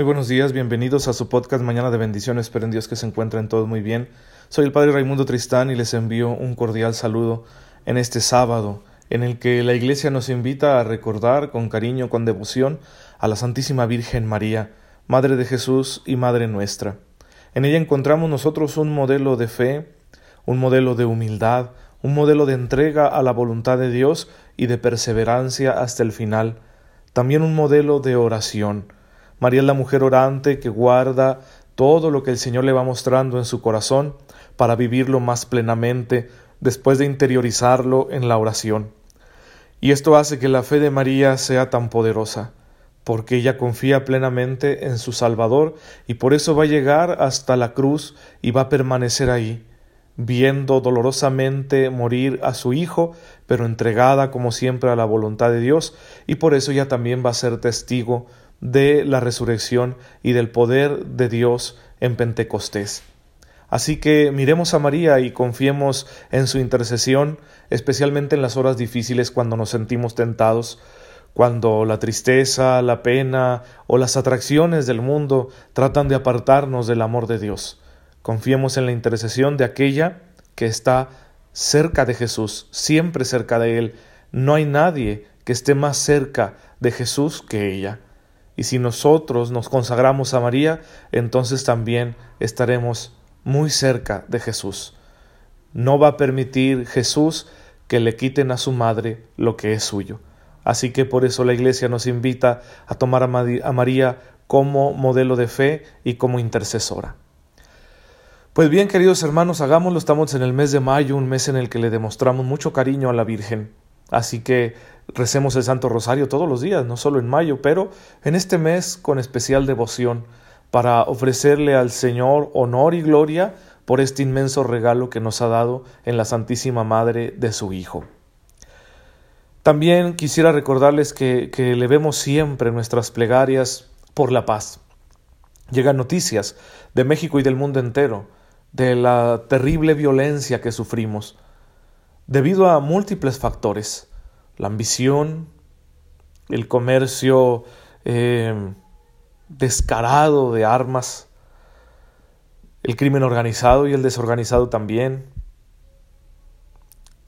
Muy buenos días, bienvenidos a su podcast Mañana de Bendiciones. Espero en Dios que se encuentren todos muy bien. Soy el Padre Raimundo Tristán y les envío un cordial saludo en este sábado, en el que la Iglesia nos invita a recordar con cariño, con devoción, a la Santísima Virgen María, Madre de Jesús y Madre nuestra. En ella encontramos nosotros un modelo de fe, un modelo de humildad, un modelo de entrega a la voluntad de Dios y de perseverancia hasta el final, también un modelo de oración María es la mujer orante que guarda todo lo que el Señor le va mostrando en su corazón para vivirlo más plenamente después de interiorizarlo en la oración. Y esto hace que la fe de María sea tan poderosa, porque ella confía plenamente en su Salvador y por eso va a llegar hasta la cruz y va a permanecer ahí, viendo dolorosamente morir a su Hijo, pero entregada como siempre a la voluntad de Dios, y por eso ella también va a ser testigo de la resurrección y del poder de Dios en Pentecostés. Así que miremos a María y confiemos en su intercesión, especialmente en las horas difíciles cuando nos sentimos tentados, cuando la tristeza, la pena o las atracciones del mundo tratan de apartarnos del amor de Dios. Confiemos en la intercesión de aquella que está cerca de Jesús, siempre cerca de Él. No hay nadie que esté más cerca de Jesús que ella. Y si nosotros nos consagramos a María, entonces también estaremos muy cerca de Jesús. No va a permitir Jesús que le quiten a su madre lo que es suyo. Así que por eso la Iglesia nos invita a tomar a María como modelo de fe y como intercesora. Pues bien, queridos hermanos, hagámoslo. Estamos en el mes de mayo, un mes en el que le demostramos mucho cariño a la Virgen. Así que recemos el Santo Rosario todos los días, no solo en mayo, pero en este mes con especial devoción para ofrecerle al Señor honor y gloria por este inmenso regalo que nos ha dado en la Santísima Madre de su Hijo. También quisiera recordarles que, que le vemos siempre nuestras plegarias por la paz. Llegan noticias de México y del mundo entero de la terrible violencia que sufrimos debido a múltiples factores, la ambición, el comercio eh, descarado de armas, el crimen organizado y el desorganizado también,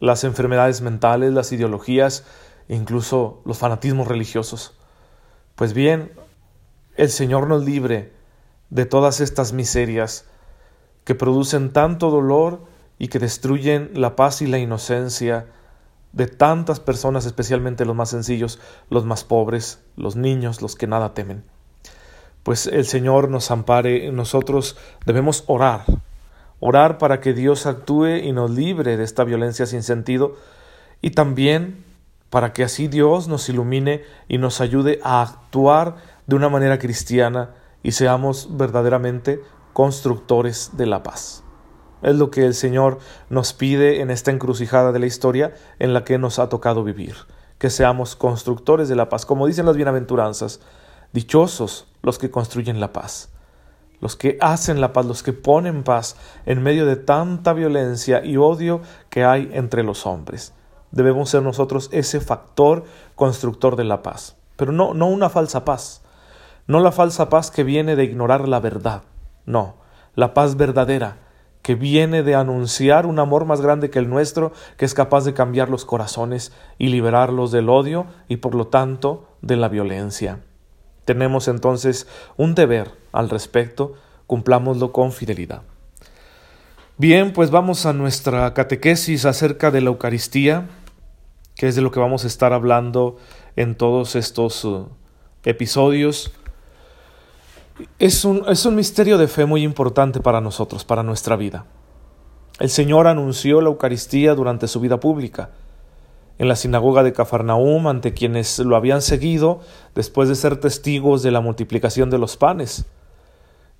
las enfermedades mentales, las ideologías e incluso los fanatismos religiosos. Pues bien, el Señor nos libre de todas estas miserias que producen tanto dolor y que destruyen la paz y la inocencia de tantas personas, especialmente los más sencillos, los más pobres, los niños, los que nada temen. Pues el Señor nos ampare, nosotros debemos orar, orar para que Dios actúe y nos libre de esta violencia sin sentido y también para que así Dios nos ilumine y nos ayude a actuar de una manera cristiana y seamos verdaderamente constructores de la paz. Es lo que el Señor nos pide en esta encrucijada de la historia en la que nos ha tocado vivir, que seamos constructores de la paz, como dicen las bienaventuranzas, dichosos los que construyen la paz, los que hacen la paz, los que ponen paz en medio de tanta violencia y odio que hay entre los hombres. Debemos ser nosotros ese factor constructor de la paz, pero no, no una falsa paz, no la falsa paz que viene de ignorar la verdad, no, la paz verdadera, que viene de anunciar un amor más grande que el nuestro, que es capaz de cambiar los corazones y liberarlos del odio y por lo tanto de la violencia. Tenemos entonces un deber al respecto, cumplámoslo con fidelidad. Bien, pues vamos a nuestra catequesis acerca de la Eucaristía, que es de lo que vamos a estar hablando en todos estos uh, episodios. Es un, es un misterio de fe muy importante para nosotros, para nuestra vida. El Señor anunció la Eucaristía durante su vida pública. En la sinagoga de Cafarnaum, ante quienes lo habían seguido, después de ser testigos de la multiplicación de los panes.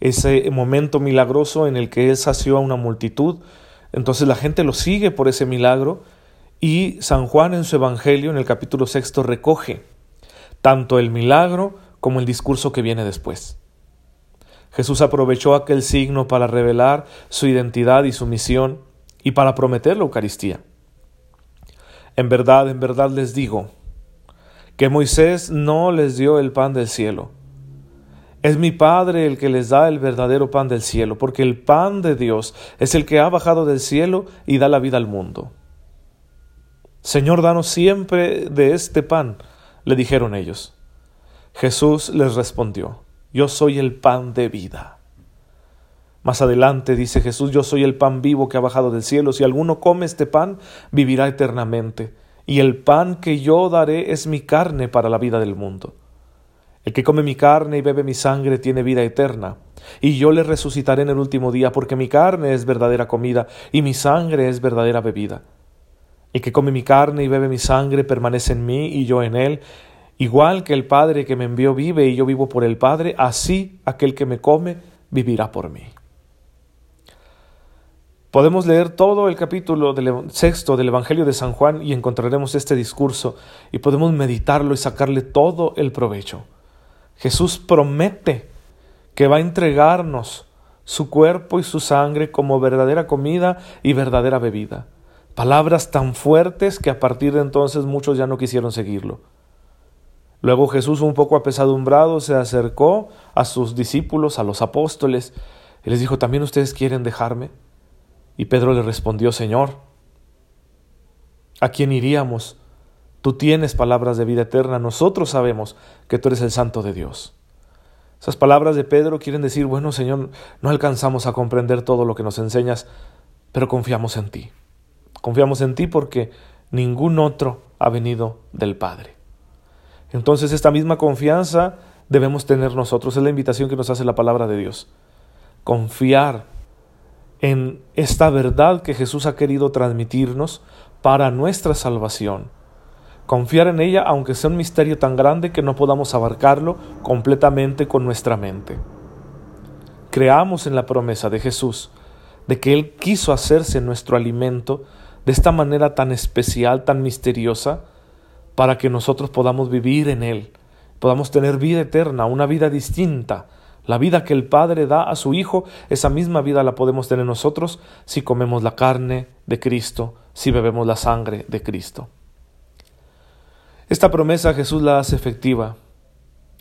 Ese momento milagroso en el que Él sació a una multitud. Entonces la gente lo sigue por ese milagro y San Juan en su Evangelio, en el capítulo sexto, recoge tanto el milagro como el discurso que viene después. Jesús aprovechó aquel signo para revelar su identidad y su misión y para prometer la Eucaristía. En verdad, en verdad les digo, que Moisés no les dio el pan del cielo. Es mi Padre el que les da el verdadero pan del cielo, porque el pan de Dios es el que ha bajado del cielo y da la vida al mundo. Señor, danos siempre de este pan, le dijeron ellos. Jesús les respondió, Yo soy el pan de vida. Más adelante dice Jesús, Yo soy el pan vivo que ha bajado del cielo. Si alguno come este pan, vivirá eternamente. Y el pan que yo daré es mi carne para la vida del mundo. El que come mi carne y bebe mi sangre tiene vida eterna, y yo le resucitaré en el último día, porque mi carne es verdadera comida y mi sangre es verdadera bebida. El que come mi carne y bebe mi sangre permanece en mí y yo en él, igual que el Padre que me envió vive y yo vivo por el Padre, así aquel que me come vivirá por mí. Podemos leer todo el capítulo del sexto del Evangelio de San Juan y encontraremos este discurso y podemos meditarlo y sacarle todo el provecho. Jesús promete que va a entregarnos su cuerpo y su sangre como verdadera comida y verdadera bebida. Palabras tan fuertes que a partir de entonces muchos ya no quisieron seguirlo. Luego Jesús, un poco apesadumbrado, se acercó a sus discípulos, a los apóstoles, y les dijo, ¿también ustedes quieren dejarme? Y Pedro le respondió, Señor, ¿a quién iríamos? Tú tienes palabras de vida eterna, nosotros sabemos que tú eres el santo de Dios. Esas palabras de Pedro quieren decir, bueno Señor, no alcanzamos a comprender todo lo que nos enseñas, pero confiamos en ti. Confiamos en ti porque ningún otro ha venido del Padre. Entonces esta misma confianza debemos tener nosotros. Es la invitación que nos hace la palabra de Dios. Confiar en esta verdad que Jesús ha querido transmitirnos para nuestra salvación Confiar en ella aunque sea un misterio tan grande que no podamos abarcarlo completamente con nuestra mente. Creamos en la promesa de Jesús de que Él quiso hacerse nuestro alimento de esta manera tan especial, tan misteriosa, para que nosotros podamos vivir en Él, podamos tener vida eterna, una vida distinta. La vida que el Padre da a su Hijo, esa misma vida la podemos tener nosotros si comemos la carne de Cristo, si bebemos la sangre de Cristo. Esta promesa Jesús la hace efectiva.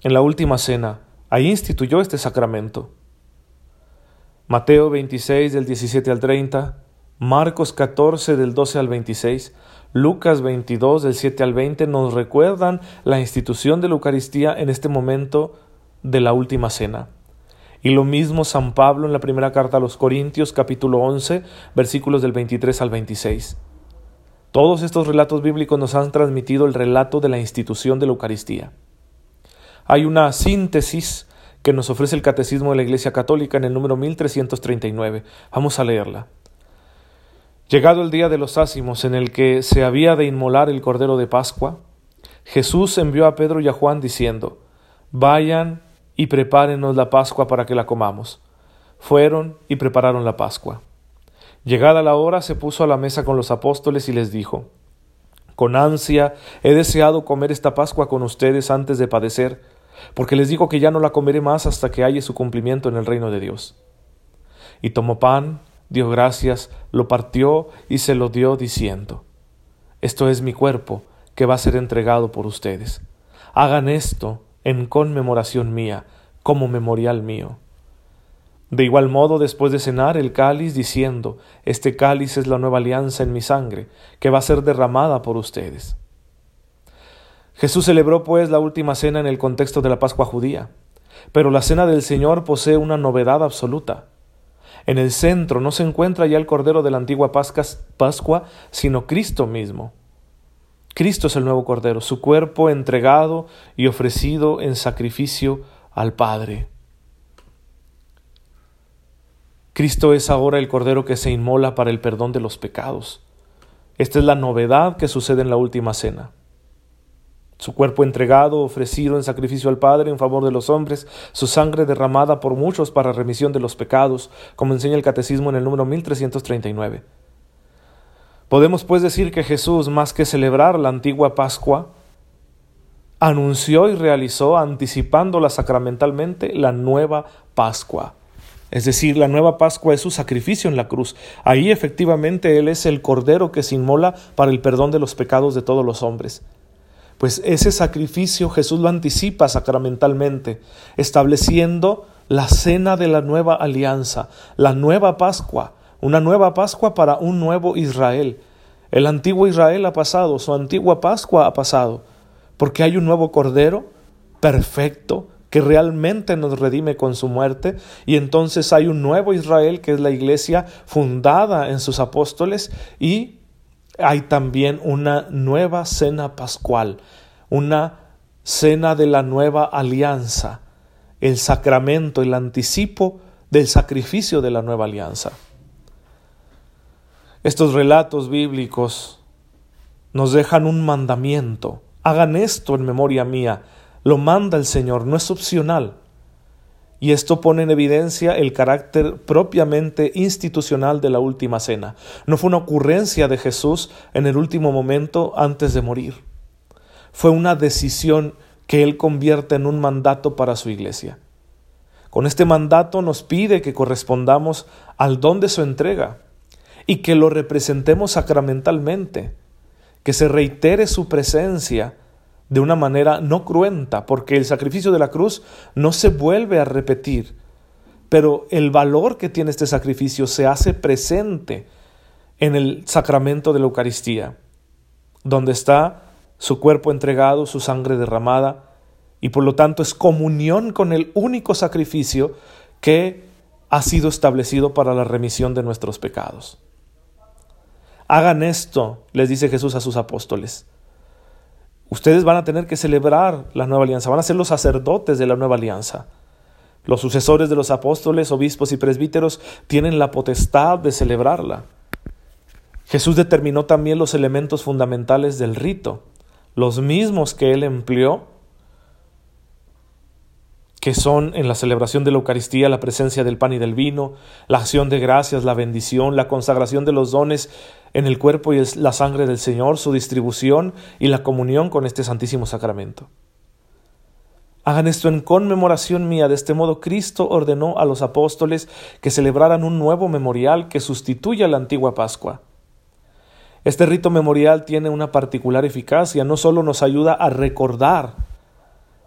En la última cena, ahí instituyó este sacramento. Mateo 26 del 17 al 30, Marcos 14 del 12 al 26, Lucas 22 del 7 al 20 nos recuerdan la institución de la Eucaristía en este momento de la última cena. Y lo mismo San Pablo en la primera carta a los Corintios capítulo 11 versículos del 23 al 26. Todos estos relatos bíblicos nos han transmitido el relato de la institución de la Eucaristía. Hay una síntesis que nos ofrece el Catecismo de la Iglesia Católica en el número 1339. Vamos a leerla. Llegado el día de los ácimos en el que se había de inmolar el Cordero de Pascua, Jesús envió a Pedro y a Juan diciendo, Vayan y prepárenos la Pascua para que la comamos. Fueron y prepararon la Pascua. Llegada la hora se puso a la mesa con los apóstoles y les dijo, Con ansia he deseado comer esta Pascua con ustedes antes de padecer, porque les digo que ya no la comeré más hasta que haya su cumplimiento en el reino de Dios. Y tomó pan, dio gracias, lo partió y se lo dio diciendo, Esto es mi cuerpo, que va a ser entregado por ustedes. Hagan esto en conmemoración mía, como memorial mío. De igual modo, después de cenar el cáliz, diciendo, Este cáliz es la nueva alianza en mi sangre, que va a ser derramada por ustedes. Jesús celebró pues la última cena en el contexto de la Pascua judía, pero la cena del Señor posee una novedad absoluta. En el centro no se encuentra ya el Cordero de la antigua Pascua, sino Cristo mismo. Cristo es el nuevo Cordero, su cuerpo entregado y ofrecido en sacrificio al Padre. Cristo es ahora el Cordero que se inmola para el perdón de los pecados. Esta es la novedad que sucede en la última cena. Su cuerpo entregado, ofrecido en sacrificio al Padre en favor de los hombres, su sangre derramada por muchos para remisión de los pecados, como enseña el Catecismo en el número 1339. Podemos pues decir que Jesús, más que celebrar la antigua Pascua, anunció y realizó, anticipándola sacramentalmente, la nueva Pascua es decir, la nueva Pascua es su sacrificio en la cruz. Ahí efectivamente Él es el Cordero que se inmola para el perdón de los pecados de todos los hombres. Pues ese sacrificio Jesús lo anticipa sacramentalmente, estableciendo la cena de la nueva alianza, la nueva Pascua, una nueva Pascua para un nuevo Israel. El antiguo Israel ha pasado, su antigua Pascua ha pasado, porque hay un nuevo Cordero perfecto que realmente nos redime con su muerte, y entonces hay un nuevo Israel que es la iglesia fundada en sus apóstoles, y hay también una nueva cena pascual, una cena de la nueva alianza, el sacramento, el anticipo del sacrificio de la nueva alianza. Estos relatos bíblicos nos dejan un mandamiento. Hagan esto en memoria mía. Lo manda el Señor, no es opcional. Y esto pone en evidencia el carácter propiamente institucional de la última cena. No fue una ocurrencia de Jesús en el último momento antes de morir. Fue una decisión que Él convierte en un mandato para su iglesia. Con este mandato nos pide que correspondamos al don de su entrega y que lo representemos sacramentalmente, que se reitere su presencia de una manera no cruenta, porque el sacrificio de la cruz no se vuelve a repetir, pero el valor que tiene este sacrificio se hace presente en el sacramento de la Eucaristía, donde está su cuerpo entregado, su sangre derramada, y por lo tanto es comunión con el único sacrificio que ha sido establecido para la remisión de nuestros pecados. Hagan esto, les dice Jesús a sus apóstoles. Ustedes van a tener que celebrar la nueva alianza, van a ser los sacerdotes de la nueva alianza. Los sucesores de los apóstoles, obispos y presbíteros tienen la potestad de celebrarla. Jesús determinó también los elementos fundamentales del rito, los mismos que él empleó que son en la celebración de la Eucaristía la presencia del pan y del vino, la acción de gracias, la bendición, la consagración de los dones en el cuerpo y la sangre del Señor, su distribución y la comunión con este Santísimo Sacramento. Hagan esto en conmemoración mía. De este modo Cristo ordenó a los apóstoles que celebraran un nuevo memorial que sustituya la antigua Pascua. Este rito memorial tiene una particular eficacia, no solo nos ayuda a recordar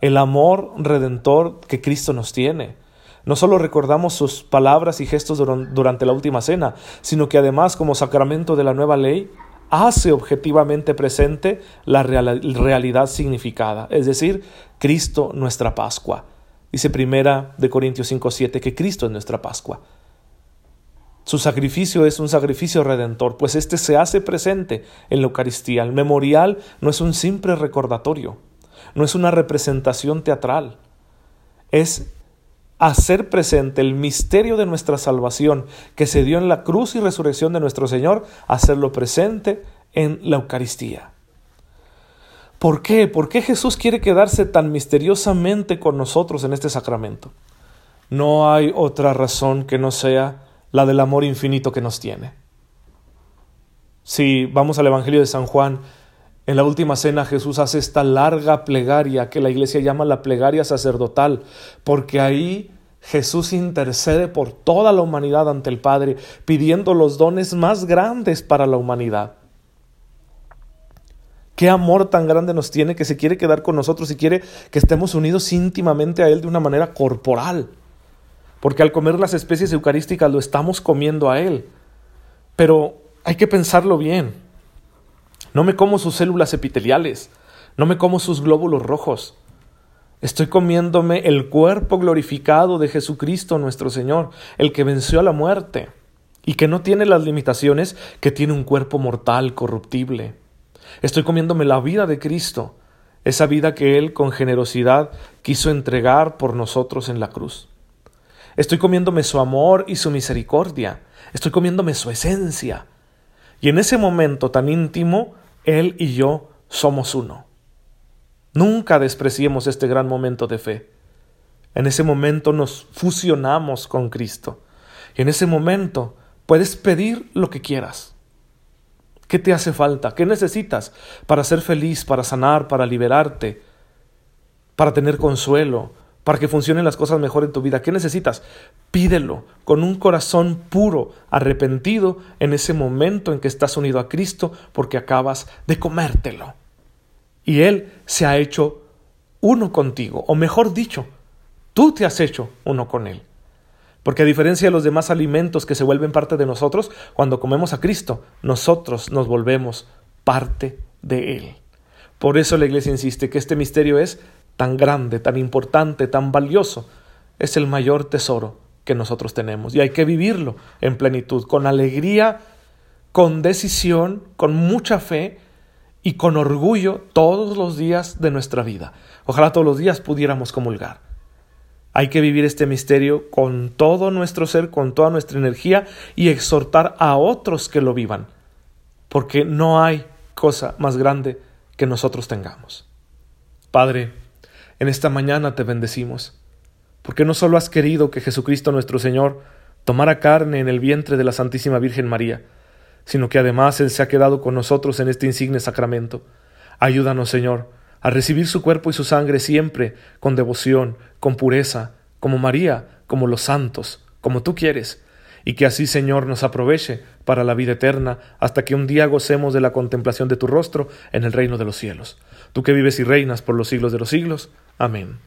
el amor redentor que Cristo nos tiene. No solo recordamos sus palabras y gestos durante la última cena, sino que además como sacramento de la nueva ley hace objetivamente presente la realidad significada, es decir, Cristo nuestra Pascua. Dice primera de Corintios 5:7 que Cristo es nuestra Pascua. Su sacrificio es un sacrificio redentor, pues éste se hace presente en la Eucaristía. El memorial no es un simple recordatorio, no es una representación teatral, es hacer presente el misterio de nuestra salvación que se dio en la cruz y resurrección de nuestro Señor, hacerlo presente en la Eucaristía. ¿Por qué? ¿Por qué Jesús quiere quedarse tan misteriosamente con nosotros en este sacramento? No hay otra razón que no sea la del amor infinito que nos tiene. Si vamos al Evangelio de San Juan, en la última cena Jesús hace esta larga plegaria que la iglesia llama la plegaria sacerdotal, porque ahí Jesús intercede por toda la humanidad ante el Padre, pidiendo los dones más grandes para la humanidad. Qué amor tan grande nos tiene que se quiere quedar con nosotros y quiere que estemos unidos íntimamente a Él de una manera corporal. Porque al comer las especies eucarísticas lo estamos comiendo a Él. Pero hay que pensarlo bien. No me como sus células epiteliales, no me como sus glóbulos rojos. Estoy comiéndome el cuerpo glorificado de Jesucristo nuestro Señor, el que venció a la muerte y que no tiene las limitaciones que tiene un cuerpo mortal, corruptible. Estoy comiéndome la vida de Cristo, esa vida que Él con generosidad quiso entregar por nosotros en la cruz. Estoy comiéndome su amor y su misericordia. Estoy comiéndome su esencia. Y en ese momento tan íntimo él y yo somos uno. Nunca despreciemos este gran momento de fe. En ese momento nos fusionamos con Cristo. Y en ese momento puedes pedir lo que quieras. ¿Qué te hace falta? ¿Qué necesitas para ser feliz, para sanar, para liberarte, para tener consuelo, para que funcionen las cosas mejor en tu vida. ¿Qué necesitas? Pídelo con un corazón puro, arrepentido en ese momento en que estás unido a Cristo porque acabas de comértelo. y Él se ha hecho uno contigo, o mejor dicho, tú te has hecho uno con Él. Porque a diferencia de los demás alimentos que se vuelven parte de nosotros, cuando comemos a Cristo, nosotros nos volvemos parte de Él. Por eso la Iglesia insiste que este misterio es tan grande, tan importante, tan valioso. Es el mayor tesoro que nosotros tenemos y hay que vivirlo en plenitud, con alegría, con decisión, con mucha fe y con orgullo todos los días de nuestra vida. Ojalá todos los días pudiéramos comulgar. Hay que vivir este misterio con todo nuestro ser, con toda nuestra energía y exhortar a otros que lo vivan, porque no hay cosa más grande que nosotros tengamos. Padre, en esta mañana te bendecimos, porque no solo has querido que Jesucristo nuestro Señor tomara carne en el vientre de la Santísima Virgen María, sino que además Él se ha quedado con nosotros en este insigne sacramento. Ayúdanos, Señor, a recibir su cuerpo y su sangre siempre con devoción, con pureza, como María, como los santos, como tú quieres, y que así, Señor, nos aproveche para la vida eterna, hasta que un día gocemos de la contemplación de tu rostro en el reino de los cielos. Tú que vives y reinas por los siglos de los siglos. Amén.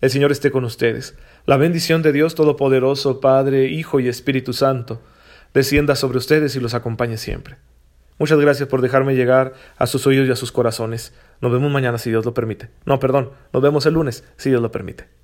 El Señor esté con ustedes. La bendición de Dios Todopoderoso, Padre, Hijo y Espíritu Santo, descienda sobre ustedes y los acompañe siempre. Muchas gracias por dejarme llegar a sus oídos y a sus corazones. Nos vemos mañana si Dios lo permite. No, perdón, nos vemos el lunes si Dios lo permite.